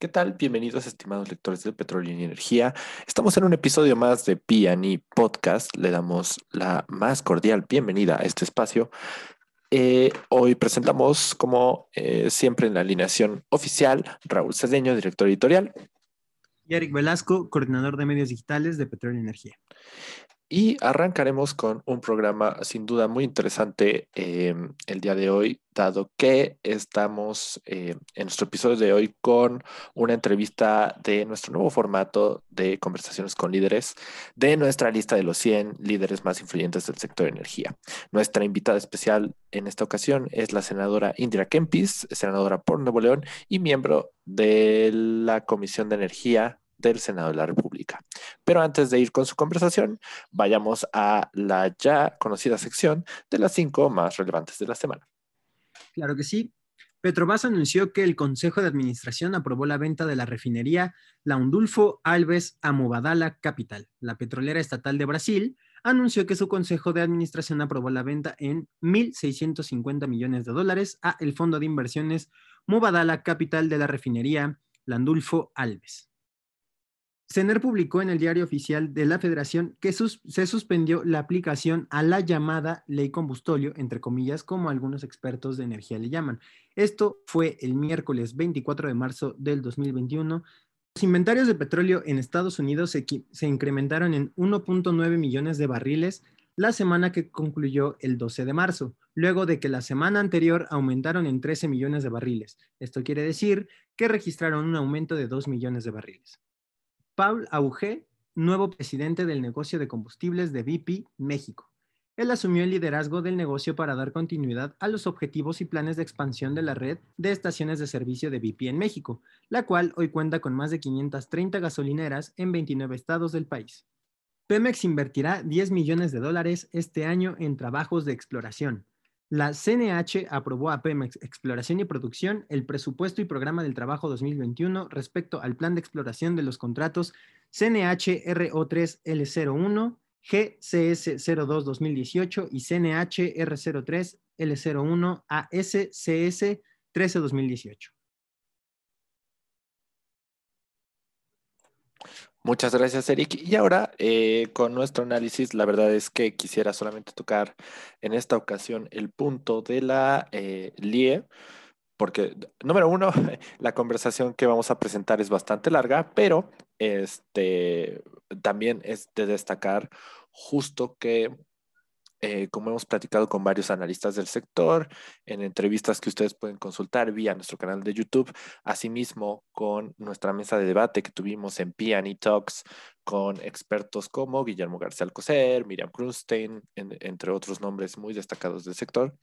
¿Qué tal? Bienvenidos, estimados lectores del Petróleo y Energía. Estamos en un episodio más de P&E Podcast. Le damos la más cordial bienvenida a este espacio. Eh, hoy presentamos, como eh, siempre en la alineación oficial, Raúl Cedeño, director editorial. Y Eric Velasco, coordinador de medios digitales de Petróleo y Energía. Y arrancaremos con un programa sin duda muy interesante eh, el día de hoy, dado que estamos eh, en nuestro episodio de hoy con una entrevista de nuestro nuevo formato de conversaciones con líderes de nuestra lista de los 100 líderes más influyentes del sector de energía. Nuestra invitada especial en esta ocasión es la senadora Indira Kempis, senadora por Nuevo León y miembro de la Comisión de Energía del Senado de la República. Pero antes de ir con su conversación, vayamos a la ya conocida sección de las cinco más relevantes de la semana. Claro que sí. Petrobras anunció que el Consejo de Administración aprobó la venta de la refinería La Undulfo Alves a Mubadala Capital. La petrolera estatal de Brasil anunció que su Consejo de Administración aprobó la venta en 1.650 millones de dólares a el Fondo de Inversiones Mubadala Capital de la refinería Landulfo Alves. CENER publicó en el diario oficial de la Federación que se suspendió la aplicación a la llamada ley combustolio, entre comillas, como algunos expertos de energía le llaman. Esto fue el miércoles 24 de marzo del 2021. Los inventarios de petróleo en Estados Unidos se, se incrementaron en 1.9 millones de barriles la semana que concluyó el 12 de marzo, luego de que la semana anterior aumentaron en 13 millones de barriles. Esto quiere decir que registraron un aumento de 2 millones de barriles. Paul Auge, nuevo presidente del negocio de combustibles de BP México. Él asumió el liderazgo del negocio para dar continuidad a los objetivos y planes de expansión de la red de estaciones de servicio de BP en México, la cual hoy cuenta con más de 530 gasolineras en 29 estados del país. Pemex invertirá 10 millones de dólares este año en trabajos de exploración, la CNH aprobó a Pemex Exploración y Producción el presupuesto y programa del trabajo 2021 respecto al plan de exploración de los contratos CNH-RO3-L01, GCS02-2018 y CNH-R03-L01-ASCS13-2018. Muchas gracias, Eric. Y ahora, eh, con nuestro análisis, la verdad es que quisiera solamente tocar en esta ocasión el punto de la eh, LIE, porque, número uno, la conversación que vamos a presentar es bastante larga, pero este, también es de destacar justo que eh, como hemos platicado con varios analistas del sector, en entrevistas que ustedes pueden consultar vía nuestro canal de YouTube, asimismo con nuestra mesa de debate que tuvimos en P&E Talks con expertos como Guillermo García Alcocer, Miriam Krunstein, entre otros nombres muy destacados del sector,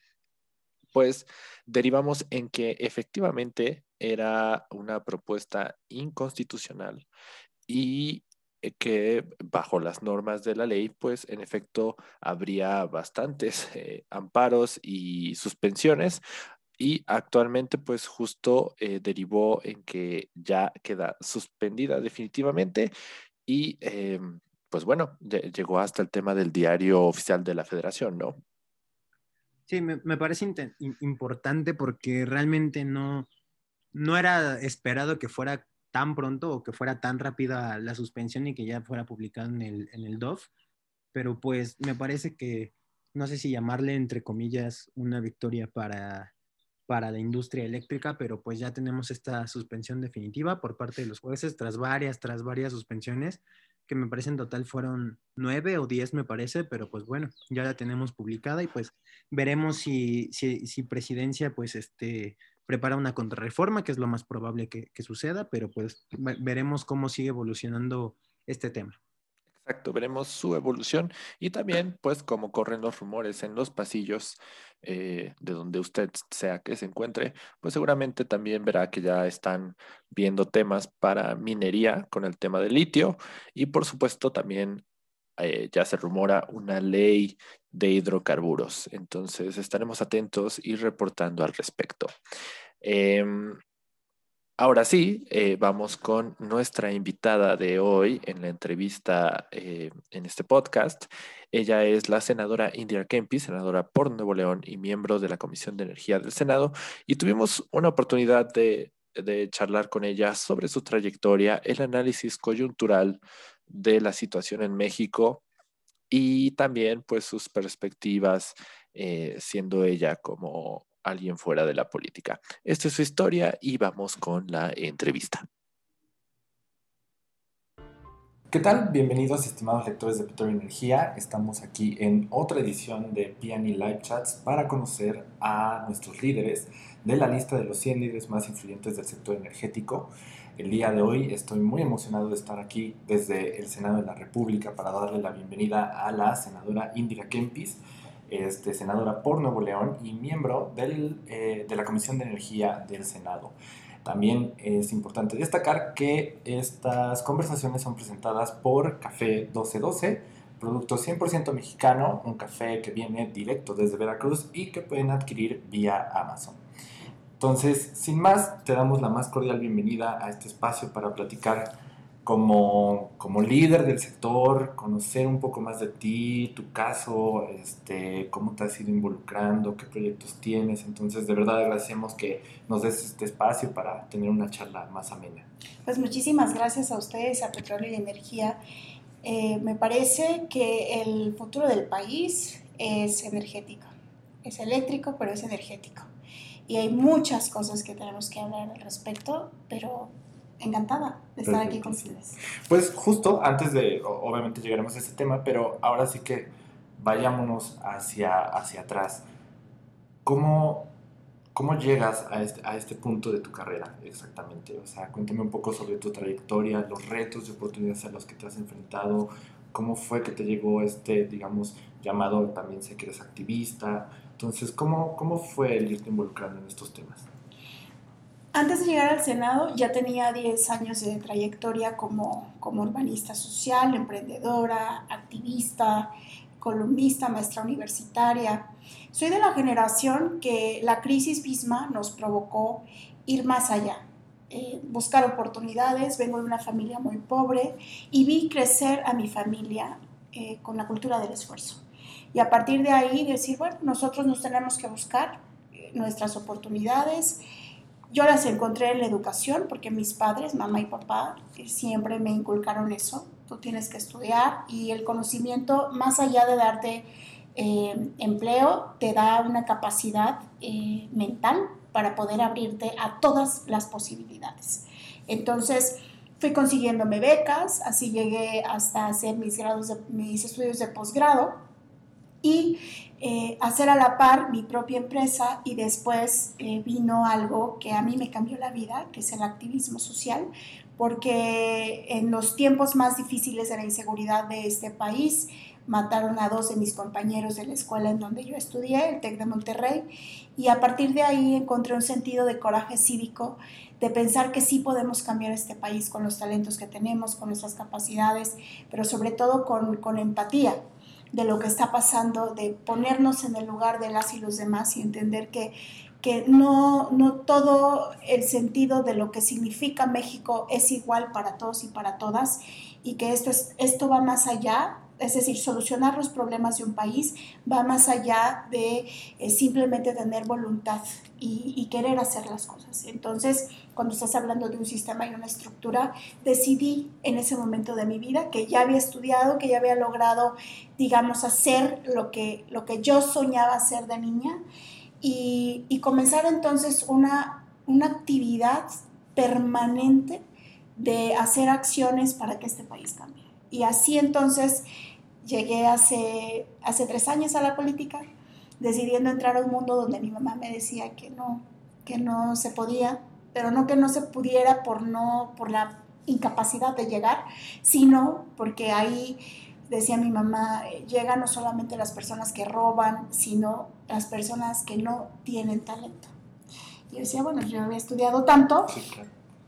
pues derivamos en que efectivamente era una propuesta inconstitucional y que bajo las normas de la ley, pues en efecto habría bastantes eh, amparos y suspensiones. Y actualmente, pues justo eh, derivó en que ya queda suspendida definitivamente y pues bueno, llegó hasta el tema del diario oficial de la federación, ¿no? Sí, me, me parece importante porque realmente no, no era esperado que fuera tan pronto o que fuera tan rápida la suspensión y que ya fuera publicado en el, en el DOF, pero pues me parece que, no sé si llamarle entre comillas una victoria para, para la industria eléctrica, pero pues ya tenemos esta suspensión definitiva por parte de los jueces tras varias, tras varias suspensiones, que me parece en total fueron nueve o diez, me parece, pero pues bueno, ya la tenemos publicada y pues veremos si, si, si presidencia pues este prepara una contrarreforma, que es lo más probable que, suceda, pero pues veremos cómo sigue evolucionando este tema. Exacto, veremos su evolución y también pues cómo corren los rumores en los pasillos eh, de donde usted sea que se encuentre, pues seguramente también verá que ya están viendo temas para minería con el tema del litio y por supuesto también eh, ya se rumora una ley de hidrocarburos. Entonces estaremos atentos y reportando al respecto. Em, ahora sí, eh, vamos con nuestra invitada de hoy en la entrevista eh, en este podcast. Ella es la senadora Indira Kempi, senadora por Nuevo León y miembro de la Comisión de Energía del Senado. Y tuvimos una oportunidad de charlar con ella sobre su trayectoria, el análisis coyuntural de la situación en México y también pues sus perspectivas eh, siendo ella como alguien fuera de la política. Esta es su historia y vamos con la entrevista. ¿Qué tal? Bienvenidos estimados lectores de Petróleo Energía. Estamos aquí en otra edición de PNI Live Chats para conocer a nuestros líderes de la lista de los 100 líderes más influyentes del sector energético. El día de hoy estoy muy emocionado de estar aquí desde el Senado de la República para darle la bienvenida a la senadora Indira Kempis, este, senadora por Nuevo León y miembro del, eh, de la Comisión de Energía del Senado. También es importante destacar que estas conversaciones son presentadas por Café 1212, producto 100% mexicano, un café que viene directo desde Veracruz y que pueden adquirir vía Amazon. Entonces, sin más, te damos la más cordial bienvenida a este espacio para platicar como, como líder del sector, conocer un poco más de ti, tu caso, este, cómo te has ido involucrando, qué proyectos tienes. Entonces, de verdad agradecemos que nos des este espacio para tener una charla más amena. Pues muchísimas gracias a ustedes, a Petróleo y Energía. Eh, me parece que el futuro del país es energético. Es eléctrico, pero es energético. Y hay muchas cosas que tenemos que hablar al respecto, pero encantada de estar aquí con ustedes. Pues justo antes de, obviamente llegaremos a ese tema, pero ahora sí que vayámonos hacia, hacia atrás. ¿Cómo, cómo llegas a este, a este punto de tu carrera exactamente? O sea, cuéntame un poco sobre tu trayectoria, los retos y oportunidades a los que te has enfrentado, cómo fue que te llegó este, digamos, llamado, también sé que eres activista. Entonces, ¿cómo, cómo fue el irte involucrando en estos temas? Antes de llegar al Senado ya tenía 10 años de trayectoria como, como urbanista social, emprendedora, activista, columnista, maestra universitaria. Soy de la generación que la crisis misma nos provocó ir más allá, eh, buscar oportunidades. Vengo de una familia muy pobre y vi crecer a mi familia eh, con la cultura del esfuerzo. Y a partir de ahí decir, bueno, nosotros nos tenemos que buscar eh, nuestras oportunidades yo las encontré en la educación porque mis padres, mamá y papá, siempre me inculcaron eso. Tú tienes que estudiar y el conocimiento, más allá de darte eh, empleo, te da una capacidad eh, mental para poder abrirte a todas las posibilidades. Entonces, fui consiguiéndome becas, así llegué hasta hacer mis, grados mis estudios de posgrado y eh, hacer a la par mi propia empresa y después eh, vino algo que a mí me cambió la vida, que es el activismo social, porque en los tiempos más difíciles de la inseguridad de este país, mataron a dos de mis compañeros de la escuela en donde yo estudié, el TEC de Monterrey, y a partir de ahí encontré un sentido de coraje cívico, de pensar que sí podemos cambiar este país con los talentos que tenemos, con nuestras capacidades, pero sobre todo con, con empatía de lo que está pasando, de ponernos en el lugar de las y los demás y entender que, que no, no todo el sentido de lo que significa México es igual para todos y para todas y que esto, es, esto va más allá es decir, solucionar los problemas de un país va más allá de eh, simplemente tener voluntad y, querer hacer las cosas. Entonces, cuando estás hablando de un sistema y una estructura, decidí en ese momento de mi vida que ya había estudiado, que ya había logrado, digamos, hacer lo que, lo que yo soñaba hacer de niña y, y comenzar entonces una, una actividad permanente de hacer acciones para que este país cambie. Y así entonces llegué hace, hace tres años a la política, decidiendo entrar a un mundo donde mi mamá me decía que no, que no se podía, pero no que no se pudiera por, no, por la incapacidad de llegar, sino porque ahí, decía mi mamá, llegan no solamente las personas que roban, sino las personas que no tienen talento. Y yo decía, bueno, yo había estudiado tanto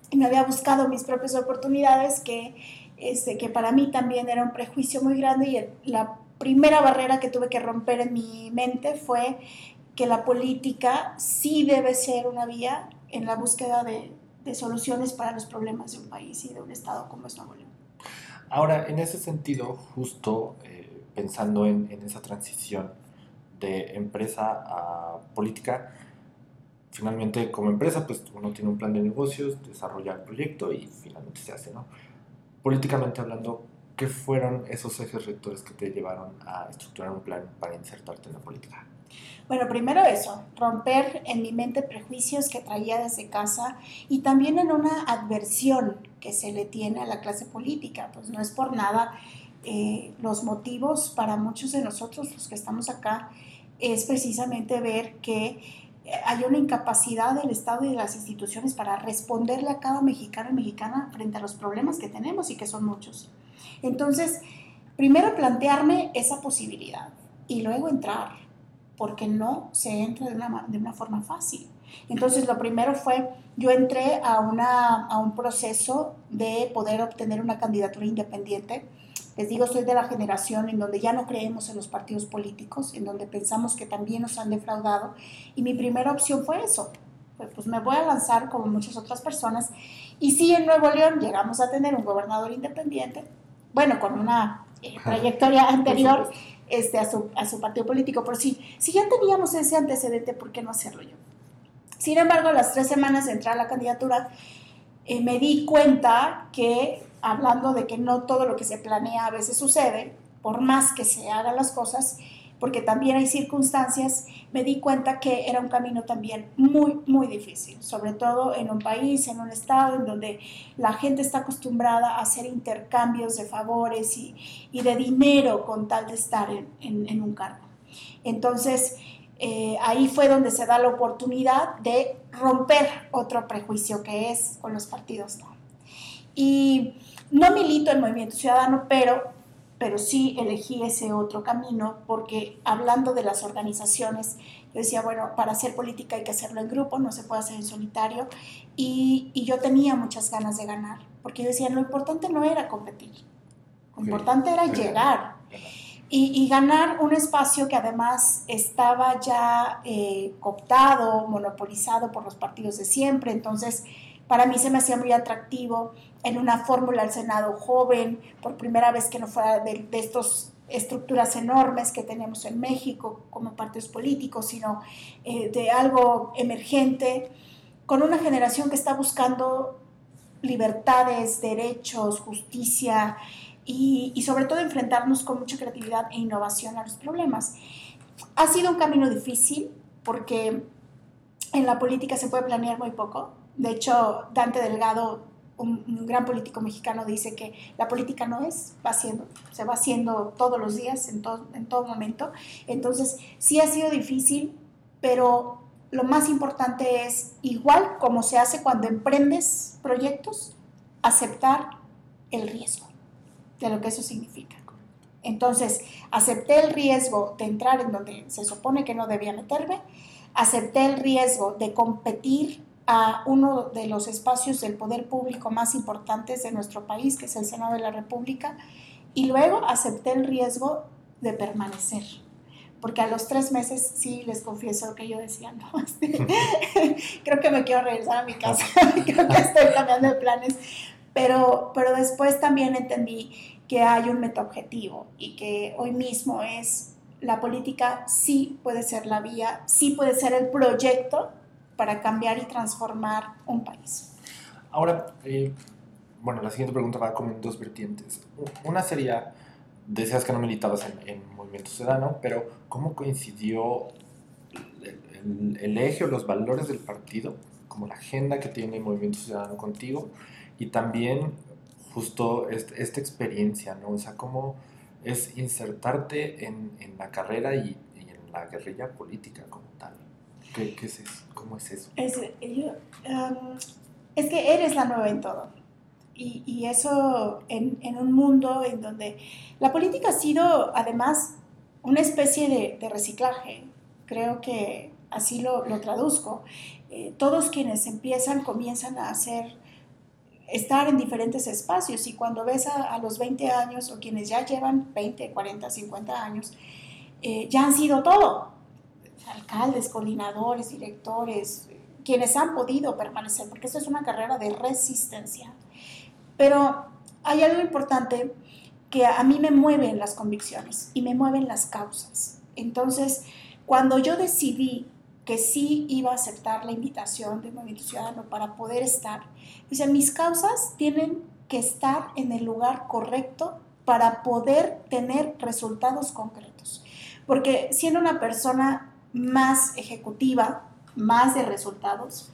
y me había buscado mis propias oportunidades que este, que para mí también era un prejuicio muy grande y la primera barrera que tuve que romper en mi mente fue que la política sí debe ser una vía en la búsqueda de, soluciones para los problemas de un país y de un estado como es Nuevo. Ahora, en ese sentido, justo eh, pensando en, en, esa transición de empresa a política, finalmente como empresa, pues uno tiene un plan de negocios, desarrolla el proyecto y finalmente se hace, ¿no? Políticamente hablando, ¿qué fueron esos ejes rectores que te llevaron a estructurar un plan para insertarte en la política? Bueno, primero eso, romper en mi mente prejuicios que traía desde casa y también en una adversión que se le tiene a la clase política. Pues no es por nada eh, los motivos para muchos de nosotros, los que estamos acá, es precisamente ver que hay una incapacidad del Estado y de las instituciones para responderle a cada mexicano y mexicana frente a los problemas que tenemos y que son muchos. Entonces, primero plantearme esa posibilidad y luego entrar, porque no se entra de una, de una forma fácil. Entonces, lo primero fue, yo entré a, una, a un proceso de poder obtener una candidatura independiente les digo, soy de la generación en donde ya no creemos en los partidos políticos, en donde pensamos que también nos han defraudado. Y mi primera opción fue eso. Pues, pues me voy a lanzar como muchas otras personas. Y sí, en Nuevo León llegamos a tener un gobernador independiente, bueno, con una eh, trayectoria anterior este, a, su, a su partido político. Pero sí, si ya teníamos ese antecedente, ¿por qué no hacerlo yo? Sin embargo, a las tres semanas de entrar a la candidatura, eh, me di cuenta que hablando de que no todo lo que se planea a veces sucede, por más que se hagan las cosas, porque también hay circunstancias, me di cuenta que era un camino también muy, muy difícil, sobre todo en un país, en un estado en donde la gente está acostumbrada a hacer intercambios de favores y, de dinero con tal de estar en, un cargo. Entonces, eh, ahí fue donde se da la oportunidad de romper otro prejuicio que es con los partidos no. Y no milito en Movimiento Ciudadano, pero, pero sí elegí ese otro camino porque hablando de las organizaciones, yo decía, bueno, para hacer política hay que hacerlo en grupo, no se puede hacer en solitario. Y, y yo tenía muchas ganas de ganar, porque yo decía, lo importante no era competir, lo importante era llegar. Y, y, ganar un espacio que además estaba ya eh, cooptado, monopolizado por los partidos de siempre. Entonces, para mí se me hacía muy atractivo en una fórmula al Senado joven, por primera vez que no fuera de, de estas estructuras enormes que tenemos en México como partidos políticos, sino eh, de algo emergente, con una generación que está buscando libertades, derechos, justicia y, y sobre todo enfrentarnos con mucha creatividad e innovación a los problemas. Ha sido un camino difícil porque en la política se puede planear muy poco. De hecho, Dante Delgado un, gran político mexicano dice que la política no es, va haciendo, se va haciendo todos los días, en todo, en todo momento. Entonces, sí ha sido difícil, pero lo más importante es, igual como se hace cuando emprendes proyectos, aceptar el riesgo de lo que eso significa. Entonces, acepté el riesgo de entrar en donde se supone que no debía meterme, acepté el riesgo de competir a uno de los espacios del poder público más importantes de nuestro país, que es el Senado de la República, y luego acepté el riesgo de permanecer. Porque a los tres meses sí les confieso que yo decía, no, creo que me quiero regresar a mi casa, creo que estoy cambiando de planes, pero, pero después también entendí que hay un metaobjetivo y que hoy mismo es la política sí puede ser la vía, sí puede ser el proyecto para cambiar y transformar un país. Ahora, eh, bueno, la siguiente pregunta va como en dos vertientes. Una sería, decías que no militabas en, Movimiento Ciudadano, pero ¿cómo coincidió el, eje o los valores del partido, como la agenda que tiene Movimiento Ciudadano contigo, y también justo esta experiencia, ¿no? O sea, cómo es insertarte en, en la carrera y, y en la guerrilla política como tal. ¿Qué, es? ¿Cómo es eso? Es, que eres la nueva en todo. Y, eso en, un mundo en donde la política ha sido además una especie de, reciclaje. Creo que así lo, traduzco. Eh, todos quienes empiezan comienzan a hacer estar en diferentes espacios y cuando ves a, a, los 20 años o quienes ya llevan 20, 40, 50 años, eh, ya han sido todo alcaldes, coordinadores, directores, quienes han podido permanecer, porque esto es una carrera de resistencia. Pero hay algo importante que a mí me mueven las convicciones y me mueven las causas. Entonces, cuando yo decidí que sí iba a aceptar la invitación del Movimiento Ciudadano para poder estar. Dice, mis causas tienen que estar en el lugar correcto para poder tener resultados concretos. Porque siendo una persona más ejecutiva, más de resultados,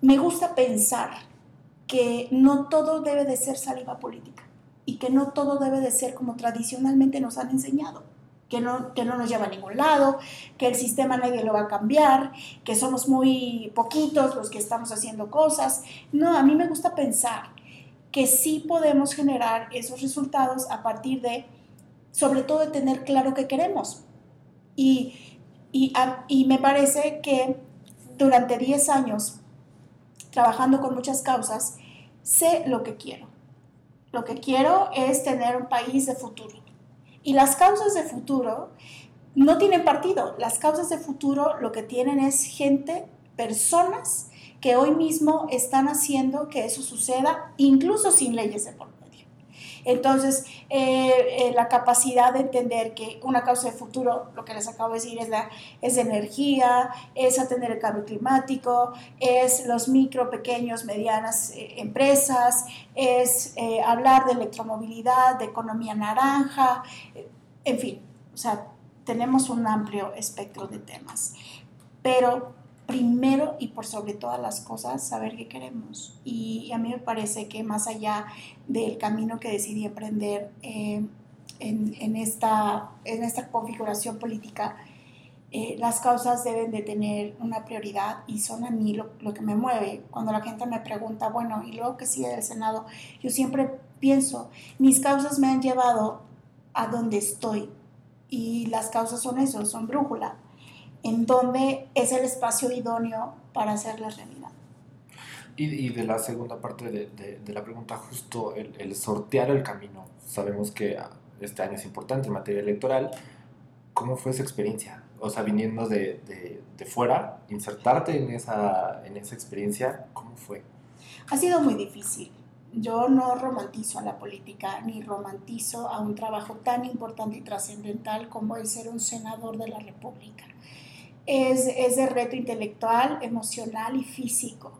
me gusta pensar que no todo debe de ser saliva política y que no todo debe de ser como tradicionalmente nos han enseñado que no, que no nos lleva a ningún lado, que el sistema nadie lo va a cambiar, que somos muy poquitos los que estamos haciendo cosas. No, a mí me gusta pensar que sí podemos generar esos resultados a partir de, sobre todo, de tener claro qué queremos. Y, y, me parece que durante 10 años, trabajando con muchas causas, sé lo que quiero. Lo que quiero es tener un país de futuro y las causas de futuro no tienen partido. Las causas de futuro lo que tienen es gente, personas que hoy mismo están haciendo que eso suceda, incluso sin leyes de por. Entonces, eh, eh, la capacidad de entender que una causa de futuro, lo que les acabo de decir, es, la, es energía, es atender el cambio climático, es los micro, pequeños, medianas eh, empresas, es hablar de electromovilidad, de economía naranja, en fin, o sea, tenemos un amplio espectro de temas. Pero primero y por sobre todas las cosas, saber qué queremos. Y, a mí me parece que más allá del camino que decidí emprender eh, en, esta, en esta configuración política, eh, las causas deben de tener una prioridad y son a mí lo, lo, que me mueve. Cuando la gente me pregunta, bueno, ¿y luego que sigue del Senado? Yo siempre pienso, mis causas me han llevado a donde estoy y las causas son eso, son brújula en dónde es el espacio idóneo para hacer la realidad. Y, y de la segunda parte de, de, la pregunta, justo el, el, sortear el camino. Sabemos que este año es importante en materia electoral. ¿Cómo fue esa experiencia? O sea, viniendo de, de fuera, insertarte en esa, en esa experiencia, ¿cómo fue? Ha sido muy difícil. Yo no romantizo a la política ni romantizo a un trabajo tan importante y trascendental como el ser un senador de la República es, es de reto intelectual, emocional y físico.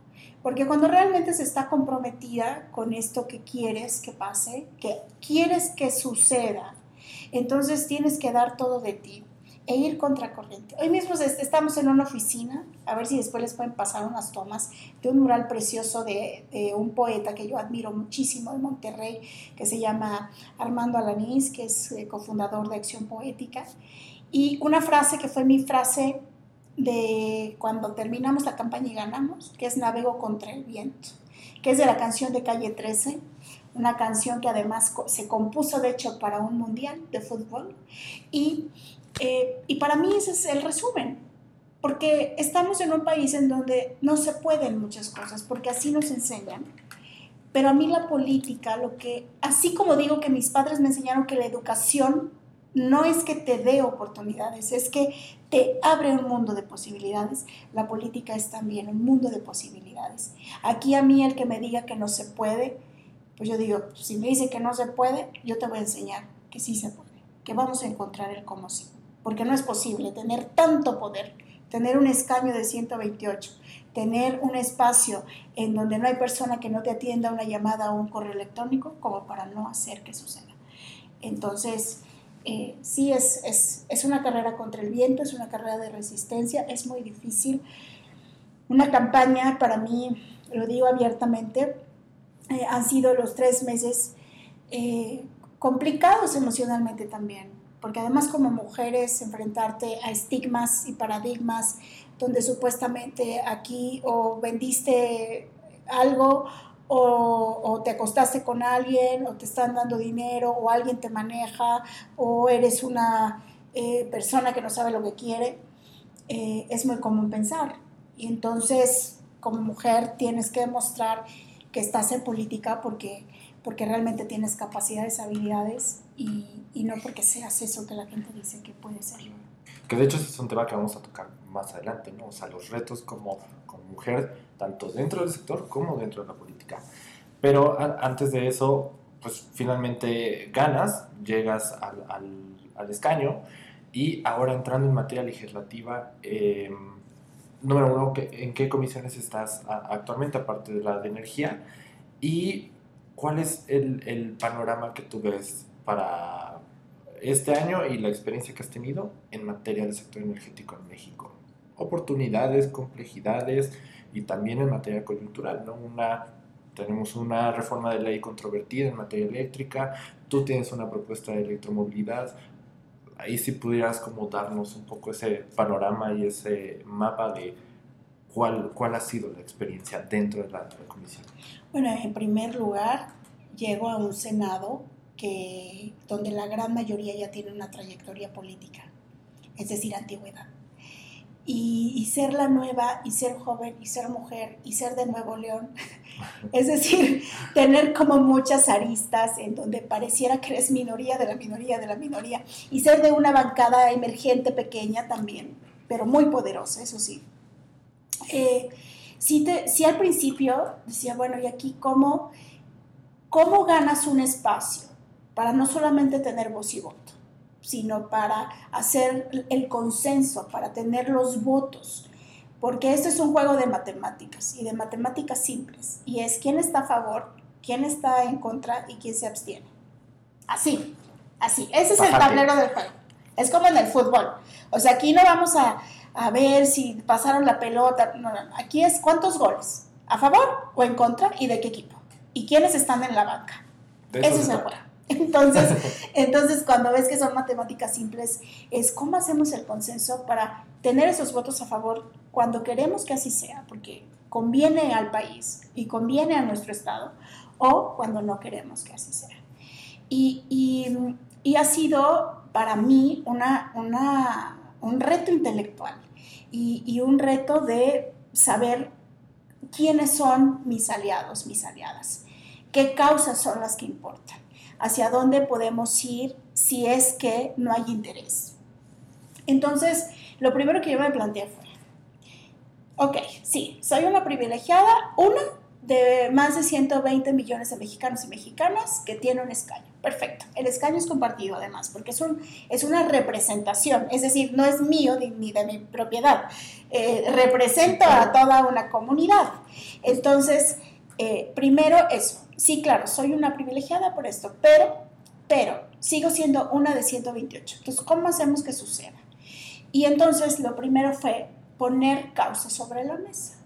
Porque cuando realmente se está comprometida con esto que quieres que pase, que quieres que suceda, entonces tienes que dar todo de ti e ir contracorriente. Hoy mismo estamos en una oficina, a ver si después les pueden pasar unas tomas de un mural precioso de, un poeta que yo admiro muchísimo de Monterrey, que se llama Armando Alanís, que es eh, cofundador de Acción Poética. Y una frase que fue mi frase de cuando terminamos la campaña y ganamos, que es Navego contra el viento, que es de la canción de Calle 13, una canción que además se compuso de hecho para un mundial de fútbol. Y, eh, y para mí ese es el resumen, porque estamos en un país en donde no se pueden muchas cosas, porque así nos enseñan. Pero a mí la política, lo que, así como digo que mis padres me enseñaron que la educación no es que te dé oportunidades, es que te abre un mundo de posibilidades. La política es también un mundo de posibilidades. Aquí a mí el que me diga que no se puede, pues yo digo, si me dice que no se puede, yo te voy a enseñar que sí se puede, que vamos a encontrar el cómo sí. Porque no es posible tener tanto poder, tener un escaño de 128, tener un espacio en donde no hay persona que no te atienda una llamada o un correo electrónico como para no hacer que suceda. Entonces, eh, sí es, es, es, una carrera contra el viento, es una carrera de resistencia, es muy difícil. Una campaña, para mí, lo digo abiertamente, eh, han sido los tres meses eh, complicados emocionalmente también, porque además como mujeres enfrentarte a estigmas y paradigmas donde supuestamente aquí o vendiste algo o, te acostaste con alguien, o te están dando dinero, o alguien te maneja, o eres una eh, persona que no sabe lo que quiere, eh, es muy común pensar. Y entonces, como mujer, tienes que demostrar que estás en política porque, porque realmente tienes capacidades, habilidades, y, y no porque seas eso que la gente dice que puede ser. Que de hecho es un tema que vamos a tocar más adelante, ¿no? O sea, los retos como, como mujer, tanto dentro del sector como dentro de la política pero antes de eso, pues finalmente ganas, llegas al, al, escaño y ahora entrando en materia legislativa, em, número uno, ¿en qué comisiones estás actualmente, aparte de la de energía? ¿Y cuál es el, el panorama que tú ves para este año y la experiencia que has tenido en materia del sector energético en México? Oportunidades, complejidades y también en materia coyuntural, ¿no? Una, tenemos una reforma de ley controvertida en materia eléctrica, tú tienes una propuesta de electromovilidad, ahí sí pudieras como darnos un poco ese panorama y ese mapa de cuál, cuál ha sido la experiencia dentro de la, comisión. Bueno, en primer lugar, llego a un Senado que, donde la gran mayoría ya tiene una trayectoria política, es decir, antigüedad. Y, y, ser la nueva, y ser joven, y ser mujer, y ser de Nuevo León, es decir, tener como muchas aristas en donde pareciera que eres minoría de la minoría de la minoría, y ser de una bancada emergente pequeña también, pero muy poderosa, eso sí. Eh, sí, te, al principio decía, bueno, ¿y aquí cómo, cómo ganas un espacio para no solamente tener voz y voto? sino para hacer el consenso, para tener los votos. Porque este es un juego de matemáticas y de matemáticas simples. Y es quién está a favor, quién está en contra y quién se abstiene. Así, así. Ese es el tablero del juego. Es como en el fútbol. O sea, aquí no vamos a, a ver si pasaron la pelota. No, no, Aquí es cuántos goles. ¿A favor o en contra y de qué equipo? ¿Y quiénes están en la banca? Ese es el juego. Entonces, entonces, cuando ves que son matemáticas simples, es cómo hacemos el consenso para tener esos votos a favor cuando queremos que así sea, porque conviene al país y conviene a nuestro Estado, o cuando no queremos que así sea. Y, y, y ha sido para mí una, una, un reto intelectual y, y un reto de saber quiénes son mis aliados, mis aliadas, qué causas son las que importan hacia dónde podemos ir si es que no hay interés. Entonces, lo primero que yo me planteé fue, ok, sí, soy una privilegiada, una de más de 120 millones de mexicanos y mexicanas que tiene un escaño. Perfecto. El escaño es compartido además, porque es, un, es una representación, es decir, no es mío ni de mi propiedad. Eh, represento a toda una comunidad. Entonces, eh, primero eso, sí, claro, soy una privilegiada por esto, pero, pero sigo siendo una de 128. Entonces, ¿cómo hacemos que suceda? Y entonces lo primero fue poner causas sobre la mesa.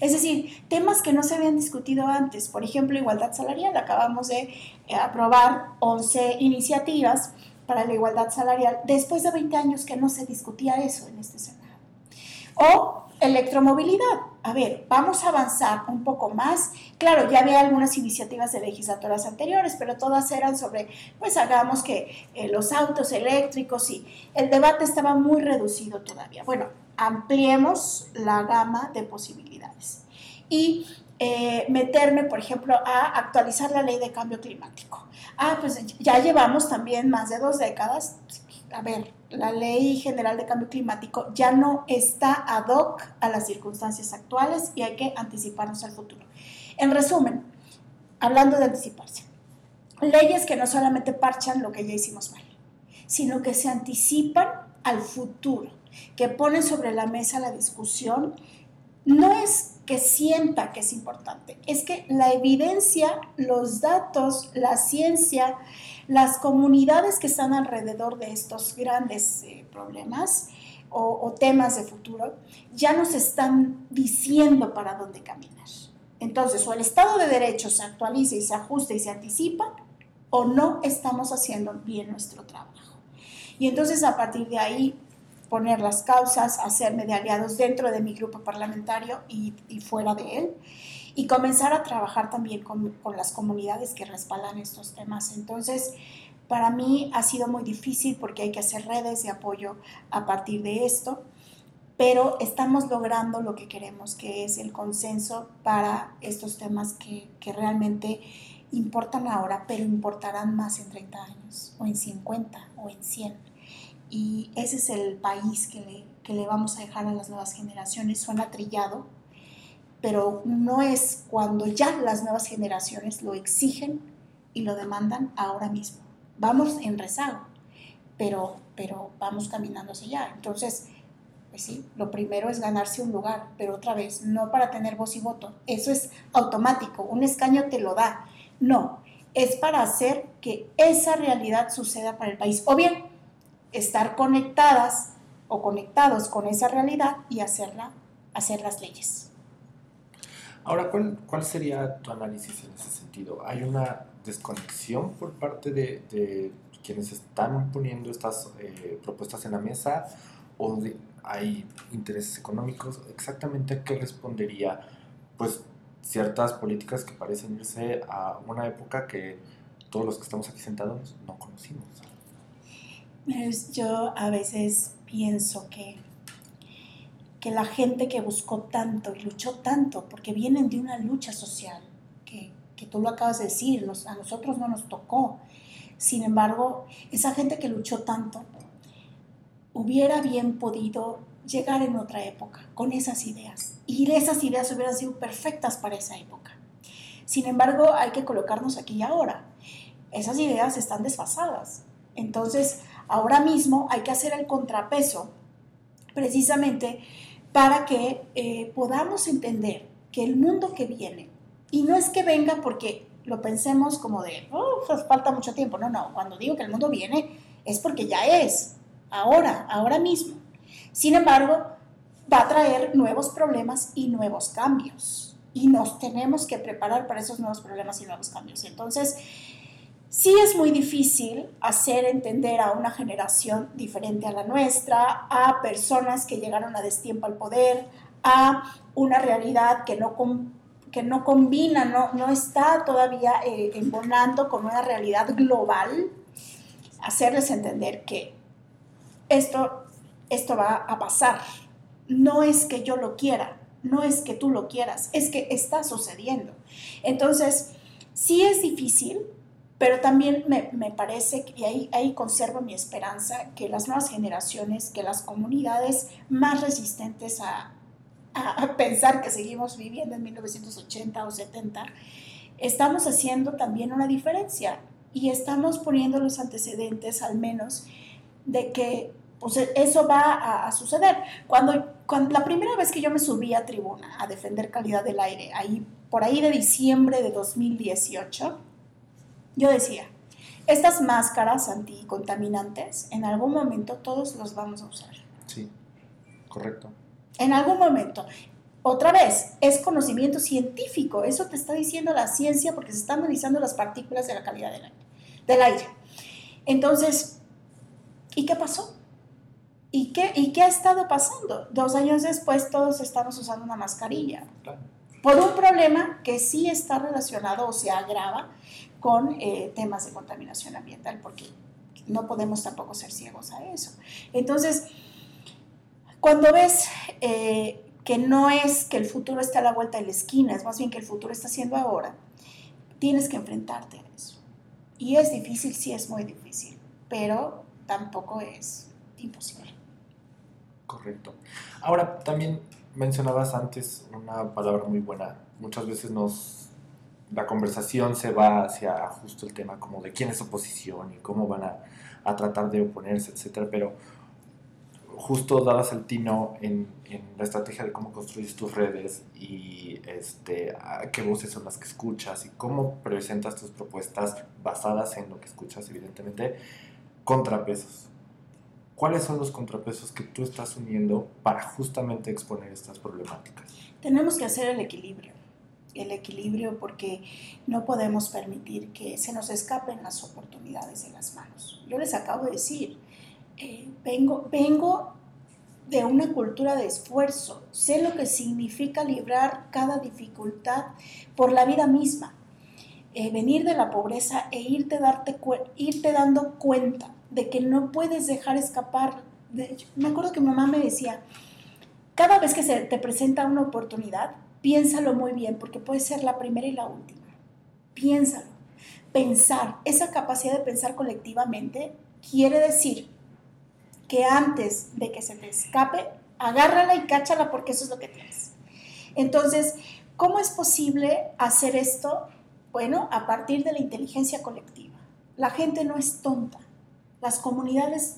Es decir, temas que no se habían discutido antes, por ejemplo, igualdad salarial. Acabamos de eh, aprobar 11 iniciativas para la igualdad salarial después de 20 años que no se discutía eso en este Senado. O electromovilidad. A ver, vamos a avanzar un poco más. Claro, ya había algunas iniciativas de legislaturas anteriores, pero todas eran sobre, pues hagamos que eh, los autos eléctricos y el debate estaba muy reducido todavía. Bueno, ampliemos la gama de posibilidades. Y eh, meterme, por ejemplo, a actualizar la ley de cambio climático. Ah, pues ya llevamos también más de dos décadas a ver, la ley general de cambio climático ya no está ad hoc a las circunstancias actuales y hay que anticiparnos al futuro. En resumen, hablando de anticiparse, leyes que no solamente parchan lo que ya hicimos mal, sino que se anticipan al futuro, que ponen sobre la mesa la discusión, no es que sienta que es importante, es que la evidencia, los datos, la ciencia, las comunidades que están alrededor de estos grandes eh, problemas o, temas de futuro ya nos están diciendo para dónde caminar. Entonces, o el Estado de Derecho se actualiza y se ajusta y se anticipa, o no estamos haciendo bien nuestro trabajo. Y entonces a partir de ahí poner las causas, hacerme de aliados dentro de mi grupo parlamentario y, fuera de él y comenzar a trabajar también con, con, las comunidades que respaldan estos temas. Entonces, para mí ha sido muy difícil porque hay que hacer redes de apoyo a partir de esto, pero estamos logrando lo que queremos, que es el consenso para estos temas que, que realmente importan ahora, pero importarán más en 30 años, o en 50, o en 100. Y ese es el país que le, que le vamos a dejar a las nuevas generaciones. Suena trillado, pero no es cuando ya las nuevas generaciones lo exigen y lo demandan ahora mismo. Vamos en rezago, pero, pero vamos caminando hacia allá. Entonces, Pues sí, lo primero es ganarse un lugar, pero otra vez, no para tener voz y voto. Eso es automático, un escaño te lo da. No, es para hacer que esa realidad suceda para el país. O bien, estar conectadas o conectados con esa realidad y hacerla, hacer las leyes. Ahora, ¿cuál, ¿cuál sería tu análisis en ese sentido? ¿Hay una desconexión por parte de, quienes están poniendo estas eh, propuestas en la mesa o hay intereses económicos? ¿Exactamente a qué respondería pues ciertas políticas que parecen irse a una época que todos los que estamos aquí sentados no conocimos? Yo a veces pienso que, que la gente que buscó tanto y luchó tanto, porque vienen de una lucha social, que, que tú lo acabas de decir, a nosotros no nos tocó. Sin embargo, esa gente que luchó tanto hubiera bien podido llegar en otra época con esas ideas. Y esas ideas hubieran sido perfectas para esa época. Sin embargo, hay que colocarnos aquí y ahora. Esas ideas están desfasadas. Entonces, Ahora mismo hay que hacer el contrapeso precisamente para que eh, podamos entender que el mundo que viene, y no es que venga porque lo pensemos como de, oh, falta mucho tiempo, no, no, cuando digo que el mundo viene es porque ya es, ahora, ahora mismo. Sin embargo, va a traer nuevos problemas y nuevos cambios. Y nos tenemos que preparar para esos nuevos problemas y nuevos cambios. Entonces, Sí es muy difícil hacer entender a una generación diferente a la nuestra, a personas que llegaron a destiempo al poder, a una realidad que no, que no combina, no, no está todavía eh, embonando con una realidad global, hacerles entender que esto, esto va a pasar. No es que yo lo quiera, no es que tú lo quieras, es que está sucediendo. Entonces, sí es difícil, pero también me, me parece, y ahí, ahí conservo mi esperanza, que las nuevas generaciones, que las comunidades más resistentes a, a pensar que seguimos viviendo en 1980 o 70, estamos haciendo también una diferencia y estamos poniendo los antecedentes al menos de que pues, eso va a, a, suceder. Cuando, cuando la primera vez que yo me subí a tribuna a defender calidad del aire, ahí por ahí de diciembre de 2018, yo decía, estas máscaras anticontaminantes, en algún momento todos los vamos a usar. Sí, correcto. En algún momento. Otra vez, es conocimiento científico, eso te está diciendo la ciencia porque se están analizando las partículas de la calidad del aire. Del aire. Entonces, ¿y qué pasó? ¿Y qué, ¿Y qué ha estado pasando? Dos años después todos estamos usando una mascarilla. Por un problema que sí está relacionado o se agrava con eh, temas de contaminación ambiental, porque no podemos tampoco ser ciegos a eso. Entonces, cuando ves eh, que no es que el futuro está a la vuelta de la esquina, es más bien que el futuro está siendo ahora, tienes que enfrentarte a eso. Y es difícil, sí es muy difícil, pero tampoco es imposible. Correcto. Ahora, también mencionabas antes una palabra muy buena. Muchas veces nos la conversación se va hacia justo el tema como de quién es oposición y cómo van a, a tratar de oponerse, etcétera, pero justo dabas el tino en, en, la estrategia de cómo construyes tus redes y este, qué voces son las que escuchas y cómo presentas tus propuestas basadas en lo que escuchas, evidentemente, contrapesos. ¿Cuáles son los contrapesos que tú estás uniendo para justamente exponer estas problemáticas? Tenemos que hacer el equilibrio el equilibrio porque no podemos permitir que se nos escapen las oportunidades de las manos. Yo les acabo de decir, eh, vengo, vengo de una cultura de esfuerzo, sé lo que significa librar cada dificultad por la vida misma, eh, venir de la pobreza e irte, darte, irte dando cuenta de que no puedes dejar escapar. De, me acuerdo que mi mamá me decía, cada vez que se te presenta una oportunidad, Piénsalo muy bien porque puede ser la primera y la última. Piénsalo. Pensar, esa capacidad de pensar colectivamente quiere decir que antes de que se te escape, agárrala y cáchala porque eso es lo que tienes. Entonces, ¿cómo es posible hacer esto? Bueno, a partir de la inteligencia colectiva. La gente no es tonta. Las comunidades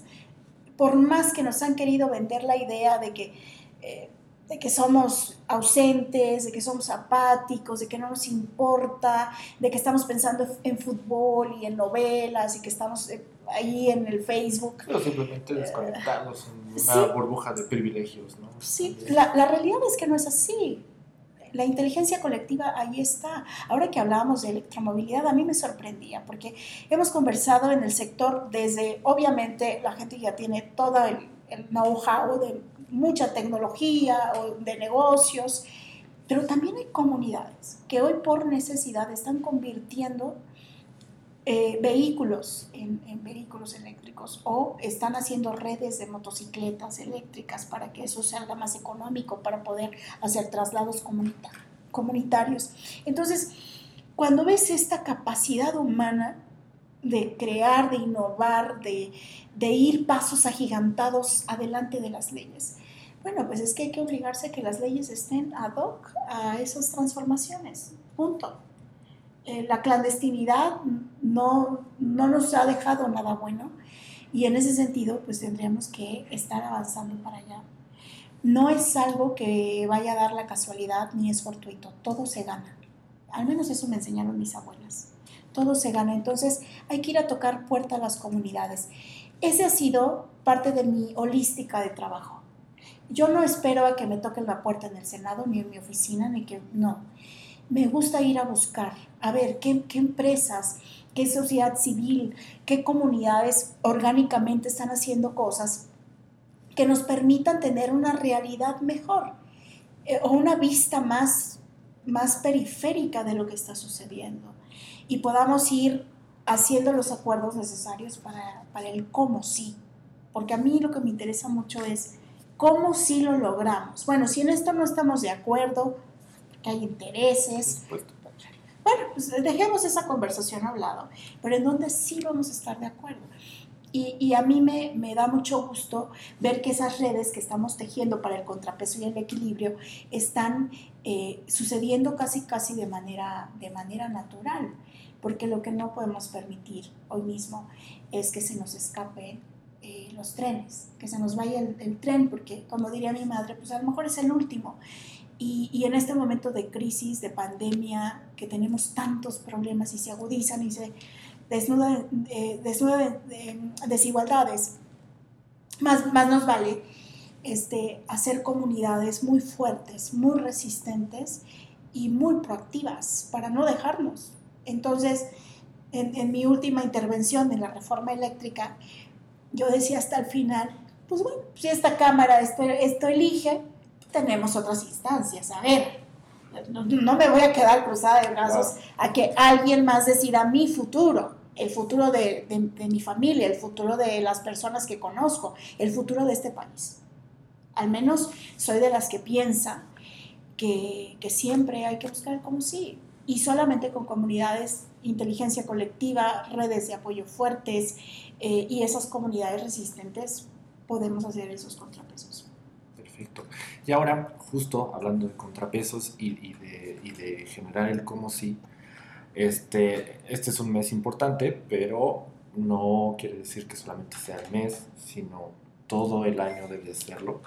por más que nos han querido vender la idea de que, eh, de que somos ausentes, de que somos apáticos, de que no nos importa, de que estamos pensando en fútbol y en novelas y que estamos eh, ahí en el Facebook. Pero simplemente desconectados en una burbuja de privilegios, ¿no? Sí, la, la realidad es que no es así la inteligencia colectiva ahí está. Ahora que hablábamos de electromovilidad, a mí me sorprendía porque hemos conversado en el sector desde, obviamente, la gente ya tiene todo el, know-how de mucha tecnología o de negocios, pero también hay comunidades que hoy por necesidad están convirtiendo eh, vehículos en, vehículos eléctricos o están haciendo redes de motocicletas eléctricas para que eso sea más económico para poder hacer traslados comunitarios. Entonces, cuando ves esta capacidad humana de crear, de innovar, de, de ir pasos agigantados adelante de las leyes, bueno, pues es que hay que obligarse a que las leyes estén ad hoc a esas transformaciones. Punto. Eh, la clandestinidad no, no nos ha dejado nada bueno y en ese sentido pues tendríamos que estar avanzando para allá. No es algo que vaya a dar la casualidad ni es fortuito, todo se gana. Al menos eso me enseñaron mis abuelas. Todo se gana, entonces hay que ir a tocar puerta a las comunidades. Ese ha sido parte de mi holística de trabajo. Yo no espero a que me toquen la puerta en el Senado, ni en mi oficina, ni que no me gusta ir a buscar, a ver qué, empresas, qué sociedad civil, qué comunidades orgánicamente están haciendo cosas que nos permitan tener una realidad mejor eh, o una vista más, más periférica de lo que está sucediendo y podamos ir haciendo los acuerdos necesarios para, para el cómo sí. Porque a mí lo que me interesa mucho es cómo sí lo logramos. Bueno, si en esto no estamos de acuerdo, que hay intereses. Bueno, pues dejemos esa conversación a un lado, pero en donde sí vamos a estar de acuerdo. Y, y, a mí me, me, da mucho gusto ver que esas redes que estamos tejiendo para el contrapeso y el equilibrio están eh, sucediendo casi casi de manera, de manera natural, porque lo que no podemos permitir hoy mismo es que se nos escapen eh, los trenes, que se nos vaya el, tren, porque como diría mi madre, pues a lo mejor es el último. Y, en este momento de crisis, de pandemia, que tenemos tantos problemas y se agudizan y se desnudan, eh, desigualdades, más, más nos vale este, hacer comunidades muy fuertes, muy resistentes y muy proactivas para no dejarnos. Entonces, en, en, mi última intervención en la reforma eléctrica, yo decía hasta el final, pues bueno, si esta Cámara esto, esto elige, tenemos otras instancias. A ver, no, me voy a quedar cruzada de brazos a que alguien más decida mi futuro, el futuro de, mi familia, el futuro de las personas que conozco, el futuro de este país. Al menos soy de las que piensa que, siempre hay que buscar como sí. Y solamente con comunidades, inteligencia colectiva, redes de apoyo fuertes eh, y esas comunidades resistentes podemos hacer esos contrapesos. Perfecto. Y ahora, justo hablando de contrapesos y, de, generar el cómo sí, este, este es un mes importante, pero no quiere decir que solamente sea el mes, sino todo el año debe serlo.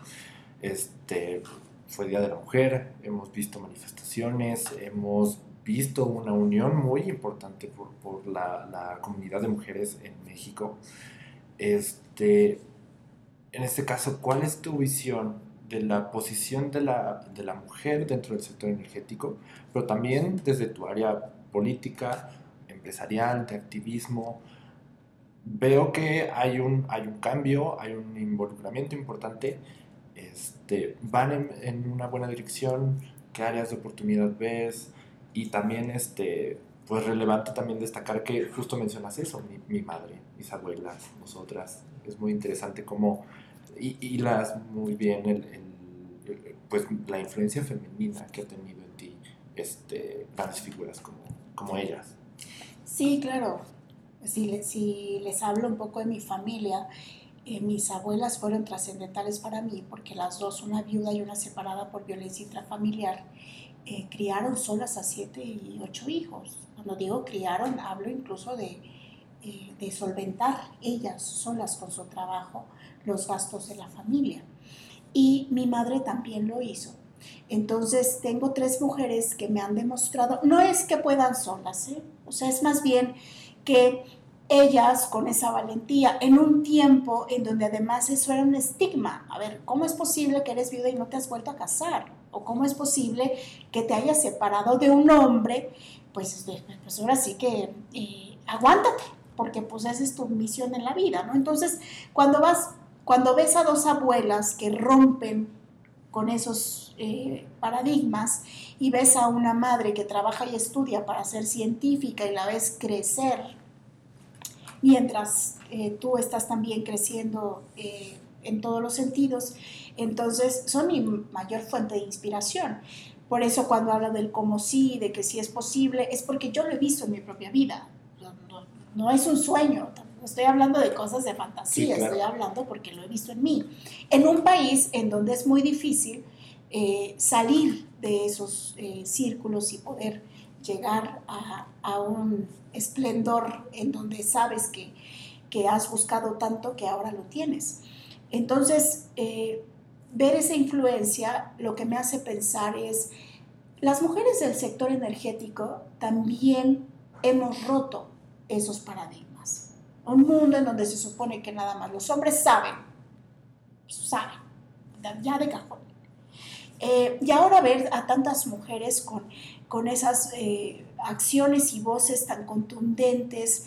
Este, fue Día de la Mujer, hemos visto manifestaciones, hemos visto una unión muy importante por, la, la, comunidad de mujeres en México. Este, en este caso, ¿cuál es tu visión de la posición de la, de la mujer dentro del sector energético, pero también desde tu área política, empresarial, de activismo. Veo que hay un, hay un cambio, hay un involucramiento importante, este, van en, en una buena dirección, qué áreas de oportunidad ves y también este, pues relevante también destacar que justo mencionas eso, mi, mi madre, mis abuelas, nosotras, es muy interesante cómo y, las muy bien el, pues la influencia femenina que ha tenido en ti este, grandes figuras como, como ellas. Sí, claro. Si, si les hablo un poco de mi familia, eh, mis abuelas fueron trascendentales para mí porque las dos, una viuda y una separada por violencia intrafamiliar, eh, criaron solas a siete y ocho hijos. Cuando digo criaron, hablo incluso de eh, de solventar ellas solas con su trabajo los gastos de la familia. Y mi madre también lo hizo. Entonces tengo tres mujeres que me han demostrado, no es que puedan solas, ¿eh? o sea, es más bien que ellas con esa valentía, en un tiempo en donde además eso era un estigma. A ver, ¿cómo es posible que eres viuda y no te has vuelto a casar? ¿O cómo es posible que te hayas separado de un hombre? Pues, este, pues ahora sí que eh, aguántate, porque pues esa es tu misión en la vida, ¿no? Entonces, cuando vas, cuando ves a dos abuelas que rompen con esos eh, paradigmas y ves a una madre que trabaja y estudia para ser científica y la ves crecer mientras eh, tú estás también creciendo en todos los sentidos. Entonces, son mi mayor fuente de inspiración. Por eso cuando hablo del cómo sí, de que sí es posible, es porque yo lo he visto en mi propia vida. No, es un sueño, estoy hablando de cosas de fantasía, estoy hablando porque lo he visto en mí. En un país en donde es muy difícil eh, salir de esos círculos y poder llegar a, un esplendor en donde sabes que, has buscado tanto que ahora lo tienes. Entonces, eh, ver esa influencia lo que me hace pensar es, las mujeres del sector energético también hemos roto esos paradigmas. Un mundo en donde se supone que nada más los hombres saben, saben, ya de cajón. Eh, y ahora ver a tantas mujeres con con esas eh, acciones y voces tan contundentes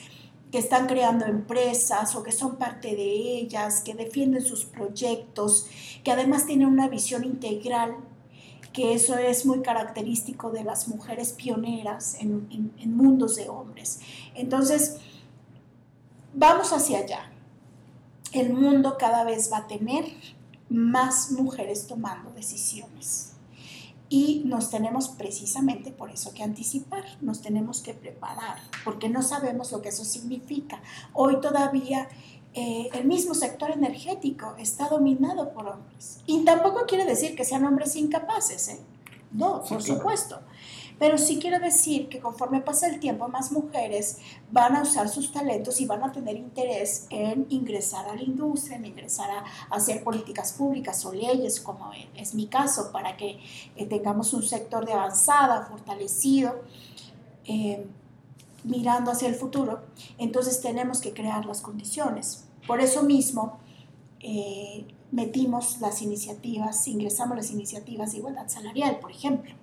que están creando empresas o que son parte de ellas, que defienden sus proyectos, que además tienen una visión integral, que eso es muy característico de las mujeres pioneras en, en mundos de hombres. Entonces, vamos hacia allá. El mundo cada vez va a tener más mujeres tomando decisiones y nos tenemos precisamente por eso que anticipar, nos tenemos que preparar, porque no sabemos lo que eso significa. Hoy todavía eh, el mismo sector energético está dominado por hombres. Y tampoco quiere decir que sean hombres incapaces, ¿eh? No, por supuesto. Pero sí quiero decir que conforme pasa el tiempo, más mujeres van a usar sus talentos y van a tener interés en ingresar a la industria, en ingresar a, hacer políticas públicas o leyes, como es mi caso, para que eh, tengamos un sector de avanzada, fortalecido. Eh, mirando hacia el futuro, entonces tenemos que crear las condiciones. Por eso mismo, eh, metimos las iniciativas, ingresamos las iniciativas de igualdad salarial, por ejemplo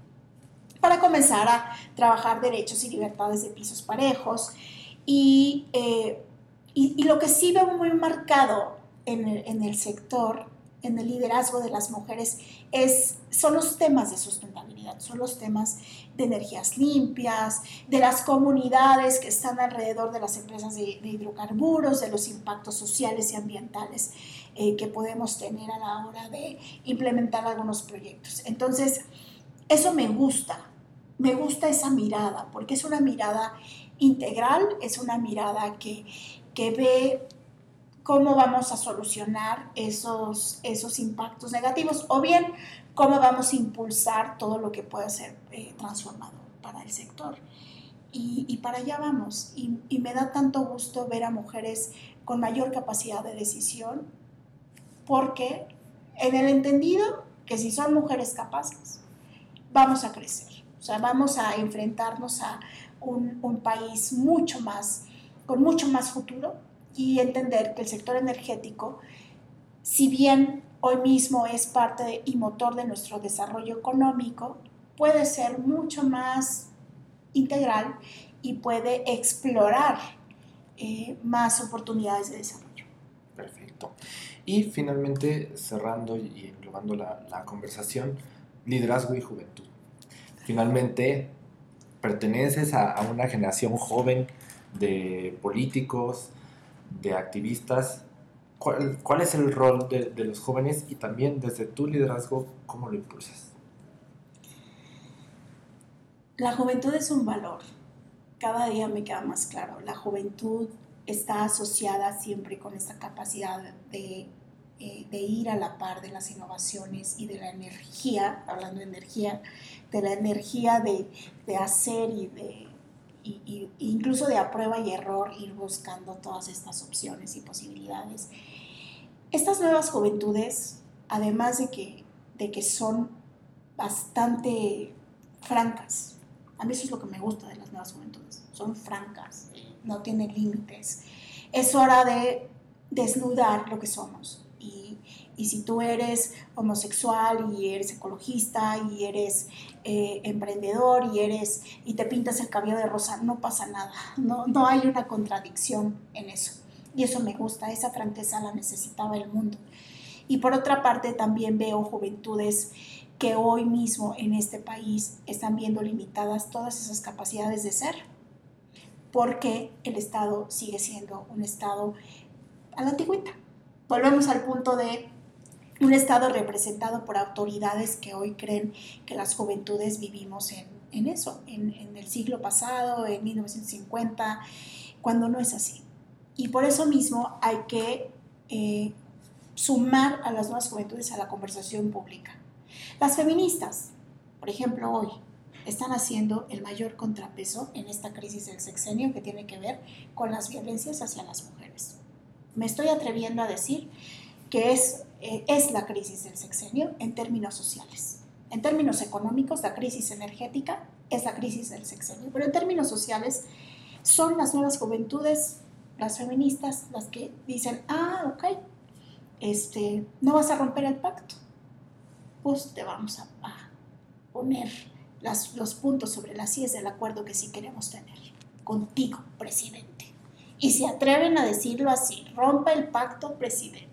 para comenzar a trabajar derechos y libertades de pisos parejos. Y, eh, y, lo que sí veo muy marcado en el, en el, sector, en el liderazgo de las mujeres, es, son los temas de sustentabilidad, son los temas de energías limpias, de las comunidades que están alrededor de las empresas de, hidrocarburos, de los impactos sociales y ambientales eh, que podemos tener a la hora de implementar algunos proyectos. Entonces, eso me gusta, me gusta esa mirada, porque es una mirada integral, es una mirada que, ve cómo vamos a solucionar esos, esos impactos negativos o bien cómo vamos a impulsar todo lo que pueda ser eh, transformador para el sector. Y, para allá vamos. Y, y, me da tanto gusto ver a mujeres con mayor capacidad de decisión, porque en el entendido que si son mujeres capaces, vamos a crecer. O sea, vamos a enfrentarnos a un, un país mucho más, con mucho más futuro y entender que el sector energético, si bien hoy mismo es parte y motor de nuestro desarrollo económico, puede ser mucho más integral y puede explorar eh, más oportunidades de desarrollo. Perfecto. Y finalmente, cerrando y englobando la, la conversación, liderazgo y juventud finalmente perteneces a, una generación joven de políticos, de activistas. ¿Cuál, es el rol de, los jóvenes y también desde tu liderazgo, cómo lo impulsas? La juventud es un valor. Cada día me queda más claro. La juventud está asociada siempre con esta capacidad de, eh, de ir a la par de las innovaciones y de la energía, hablando de energía, de la energía de, hacer y de, y, incluso de a prueba y error ir buscando todas estas opciones y posibilidades. Estas nuevas juventudes, además de que, de que son bastante francas, a mí eso es lo que me gusta de las nuevas juventudes, son francas, no tienen límites. Es hora de desnudar lo que somos. Y, si tú eres homosexual y eres ecologista y eres eh, emprendedor y eres y te pintas el cabello de rosa, no pasa nada, no, no hay una contradicción en eso. Y eso me gusta, esa franqueza la necesitaba el mundo. Y por otra parte también veo juventudes que hoy mismo en este país están viendo limitadas todas esas capacidades de ser, porque el Estado sigue siendo un Estado a la antigüita. Volvemos al punto de un Estado representado por autoridades que hoy creen que las juventudes vivimos en, en eso, en, el siglo pasado, en 1950, cuando no es así. Y por eso mismo hay que eh, sumar a las nuevas juventudes a la conversación pública. Las feministas, por ejemplo, hoy están haciendo el mayor contrapeso en esta crisis del sexenio que tiene que ver con las violencias hacia las mujeres. Me estoy atreviendo a decir que es, eh, es la crisis del sexenio en términos sociales. En términos económicos, la crisis energética es la crisis del sexenio, pero en términos sociales son las nuevas juventudes, las feministas, las que dicen, ah, ok, este, no vas a romper el pacto, pues te vamos a, poner los puntos sobre las sillas del acuerdo que sí queremos tener contigo, presidente. Y se atreven a decirlo así, rompa el pacto, presidente.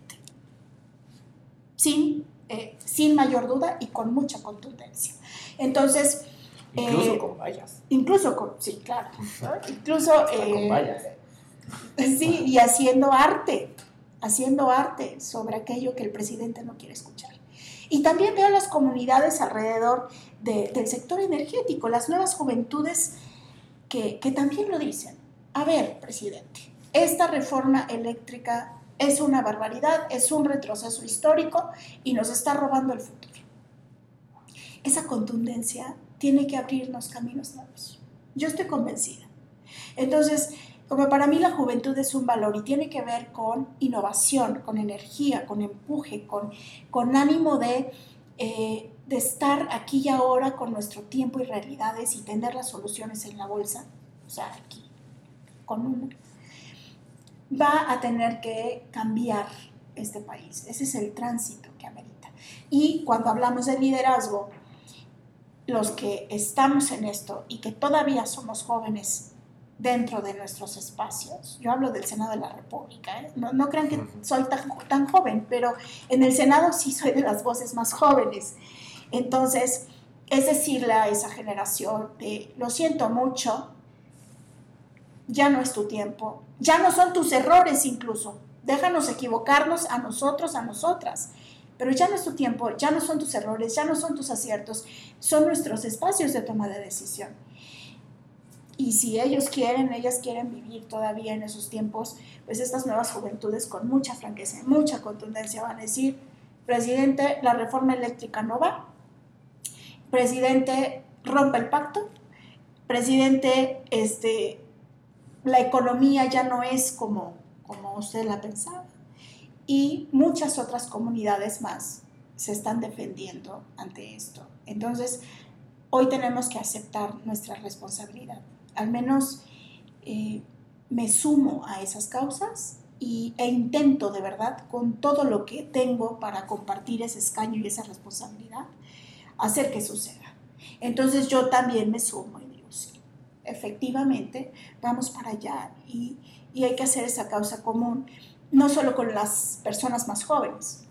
Sin, eh, sin mayor duda y con mucha contundencia. Entonces... Incluso eh, con vallas. Incluso con, sí, claro. Incluso... con eh, vallas. Sí, y haciendo arte, haciendo arte sobre aquello que el presidente no quiere escuchar. Y también veo las comunidades alrededor del sector energético, las nuevas juventudes que, que también lo dicen. A ver, presidente, esta reforma eléctrica es una barbaridad, es un retroceso histórico y nos está robando el futuro. Esa contundencia tiene que abrirnos caminos nuevos. Yo estoy convencida. Entonces, como para mí la juventud es un valor y tiene que ver con innovación, con energía, con empuje, con, con ánimo de, eh, de estar aquí y ahora con nuestro tiempo y realidades y tener las soluciones en la bolsa, o sea, aquí, con uno, va a tener que cambiar este país. Ese es el tránsito que amerita. Y cuando hablamos de liderazgo, los que estamos en esto y que todavía somos jóvenes dentro de nuestros espacios. Yo hablo del Senado de la República, ¿eh? no, no, crean que soy tan, tan, joven, pero en el Senado sí soy de las voces más jóvenes. Entonces, es decirle a esa generación de, lo siento mucho, ya no es tu tiempo, ya no son tus errores incluso, déjanos equivocarnos a nosotros, a nosotras, pero ya no es tu tiempo, ya no son tus errores, ya no son tus aciertos, son nuestros espacios de toma de decisión. Y si ellos quieren, ellas quieren vivir todavía en esos tiempos, pues estas nuevas juventudes con mucha franqueza, mucha contundencia van a decir, presidente, la reforma eléctrica no va, presidente, rompe el pacto, presidente, este, la economía ya no es como, como usted la pensaba. Y muchas otras comunidades más se están defendiendo ante esto. Entonces, hoy tenemos que aceptar nuestra responsabilidad al menos eh, me sumo a esas causas y, e intento de verdad, con todo lo que tengo para compartir ese escaño y esa responsabilidad, hacer que suceda. Entonces yo también me sumo efectivamente, vamos para allá y, y hay que hacer esa causa común, no solo con las personas más jóvenes,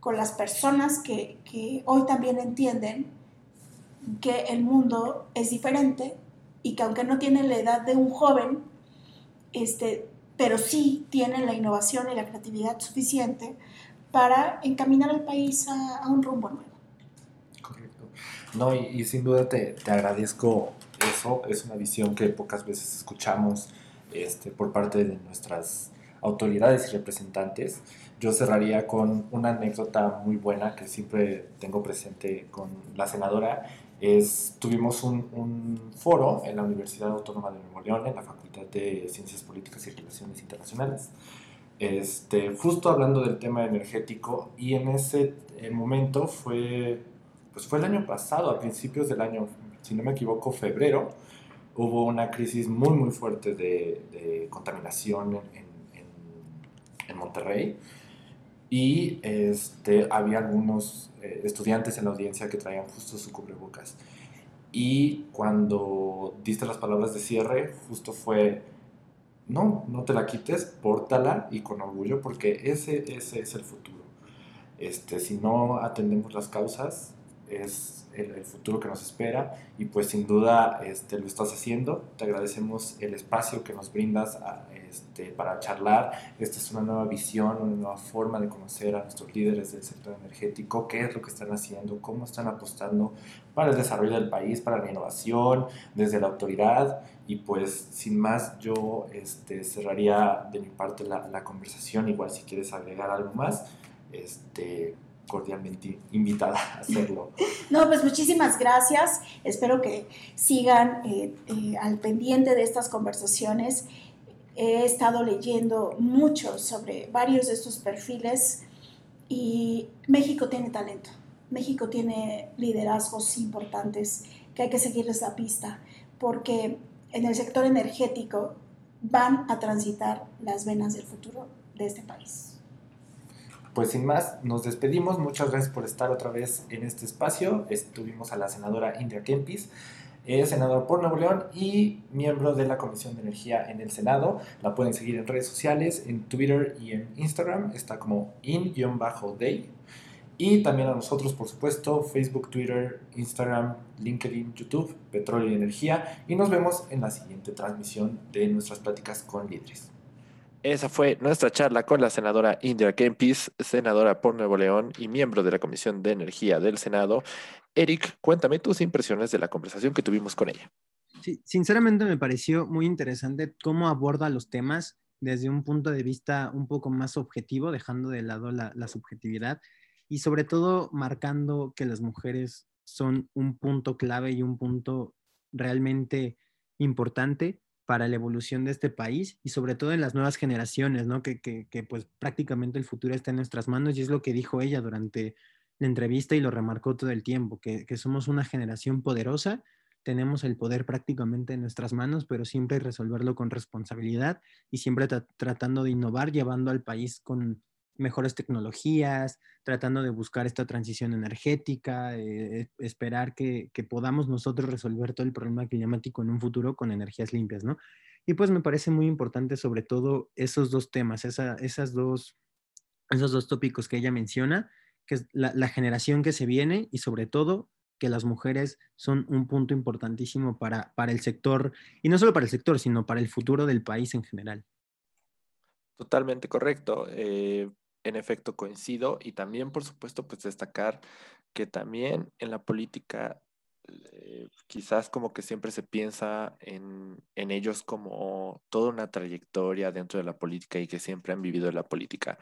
con las personas que, que hoy también entienden que el mundo es diferente, y que aunque no tienen la edad de un joven, este, pero sí tienen la innovación y la creatividad suficiente para encaminar al país a, un rumbo nuevo. Correcto. No, y, sin duda te, te, agradezco eso. Es una visión que pocas veces escuchamos este, por parte de nuestras autoridades y representantes. Yo cerraría con una anécdota muy buena que siempre tengo presente con la senadora es, tuvimos un, un, foro en la Universidad Autónoma de Nuevo León, en la Facultad de Ciencias Políticas y Relaciones Internacionales, este, justo hablando del tema energético y en ese eh, momento fue, pues fue el año pasado, a principios del año, si no me equivoco, febrero, hubo una crisis muy muy fuerte de, contaminación en Monterrey y este, había algunos eh, estudiantes en la audiencia que traían justo su cubrebocas. Y cuando diste las palabras de cierre, justo fue, no, no te la quites, pórtala y con orgullo, porque ese, ese es el futuro. Este, si no atendemos las causas, es el, futuro que nos espera y pues sin duda este, lo estás haciendo. Te agradecemos el espacio que nos brindas a, este, para charlar. Esta es una nueva visión, una nueva forma de conocer a nuestros líderes del sector energético, qué es lo que están haciendo, cómo están apostando para el desarrollo del país, para la innovación, desde la autoridad. Y pues sin más, yo este, cerraría de mi parte la, la conversación, igual si quieres agregar algo más. Este, cordialmente invitada a hacerlo. No, pues muchísimas gracias. Espero que sigan eh, eh, al pendiente de estas conversaciones He estado leyendo mucho sobre varios de estos perfiles y México tiene talento. México tiene liderazgos importantes que hay que seguirles la pista porque en el sector energético van a transitar las venas del futuro de este país. Pues sin más, nos despedimos. Muchas gracias por estar otra vez en este espacio. Estuvimos a la senadora Indra Kempis es senador por Nuevo León y miembro de la Comisión de Energía en el Senado. La pueden seguir en redes sociales, en Twitter y en Instagram. Está como in-day. Y también a nosotros, por supuesto, Facebook, Twitter, Instagram, LinkedIn, YouTube, Petróleo y Energía. Y nos vemos en la siguiente transmisión de nuestras pláticas con líderes. Esa fue nuestra charla con la senadora Indira Kempis, senadora por Nuevo León y miembro de la Comisión de Energía del Senado. Eric, cuéntame tus impresiones de la conversación que tuvimos con ella. Sí, sinceramente me pareció muy interesante cómo aborda los temas desde un punto de vista un poco más objetivo, dejando de lado la, la subjetividad y sobre todo marcando que las mujeres son un punto clave y un punto realmente importante para la evolución de este país y sobre todo en las nuevas generaciones, ¿no? Que, que, pues prácticamente el futuro está en nuestras manos y es lo que dijo ella durante la entrevista y lo remarcó todo el tiempo, que, que somos una generación poderosa, tenemos el poder prácticamente en nuestras manos, pero siempre resolverlo con responsabilidad y siempre tratando de innovar, llevando al país con mejores tecnologías, tratando de buscar esta transición energética, eh, esperar que, que, podamos nosotros resolver todo el problema climático en un futuro con energías limpias, ¿no? Y pues me parece muy importante sobre todo esos dos temas, esa, esas dos, esos dos tópicos que ella menciona, que es la, la, generación que se viene y sobre todo que las mujeres son un punto importantísimo para, para el sector, y no solo para el sector, sino para el futuro del país en general. Totalmente correcto. Eh, en efecto, coincido. Y también, por supuesto, pues destacar que también en la política eh, quizás como que siempre se piensa en, en, ellos como toda una trayectoria dentro de la política y que siempre han vivido la política.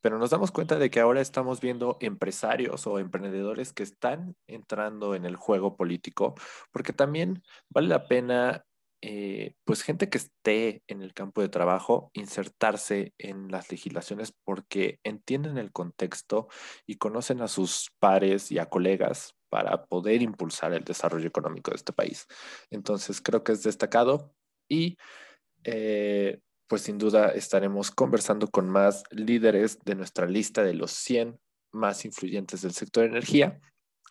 Pero nos damos cuenta de que ahora estamos viendo empresarios o emprendedores que están entrando en el juego político, porque también vale la pena eh, pues gente que esté en el campo de trabajo, insertarse en las legislaciones porque entienden el contexto y conocen a sus pares y a colegas para poder impulsar el desarrollo económico de este país. Entonces creo que es destacado y eh, pues sin duda estaremos conversando con más líderes de nuestra lista de los 100 más influyentes del sector energía.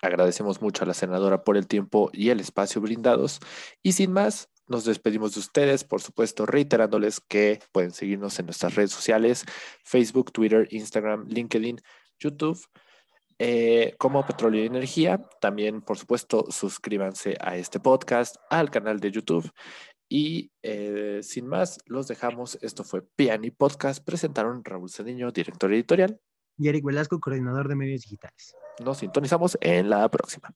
Agradecemos mucho a la senadora por el tiempo y el espacio brindados. Y sin más, nos despedimos de ustedes, por supuesto, reiterándoles que pueden seguirnos en nuestras redes sociales, Facebook, Twitter, Instagram, LinkedIn, YouTube, eh, como Petróleo y Energía. También, por supuesto, suscríbanse a este podcast, al canal de YouTube. Y eh, sin más, los dejamos. Esto fue Piani Podcast. Presentaron Raúl Cediño, director editorial. Y Eric Velasco, coordinador de medios digitales. Nos sintonizamos en la próxima.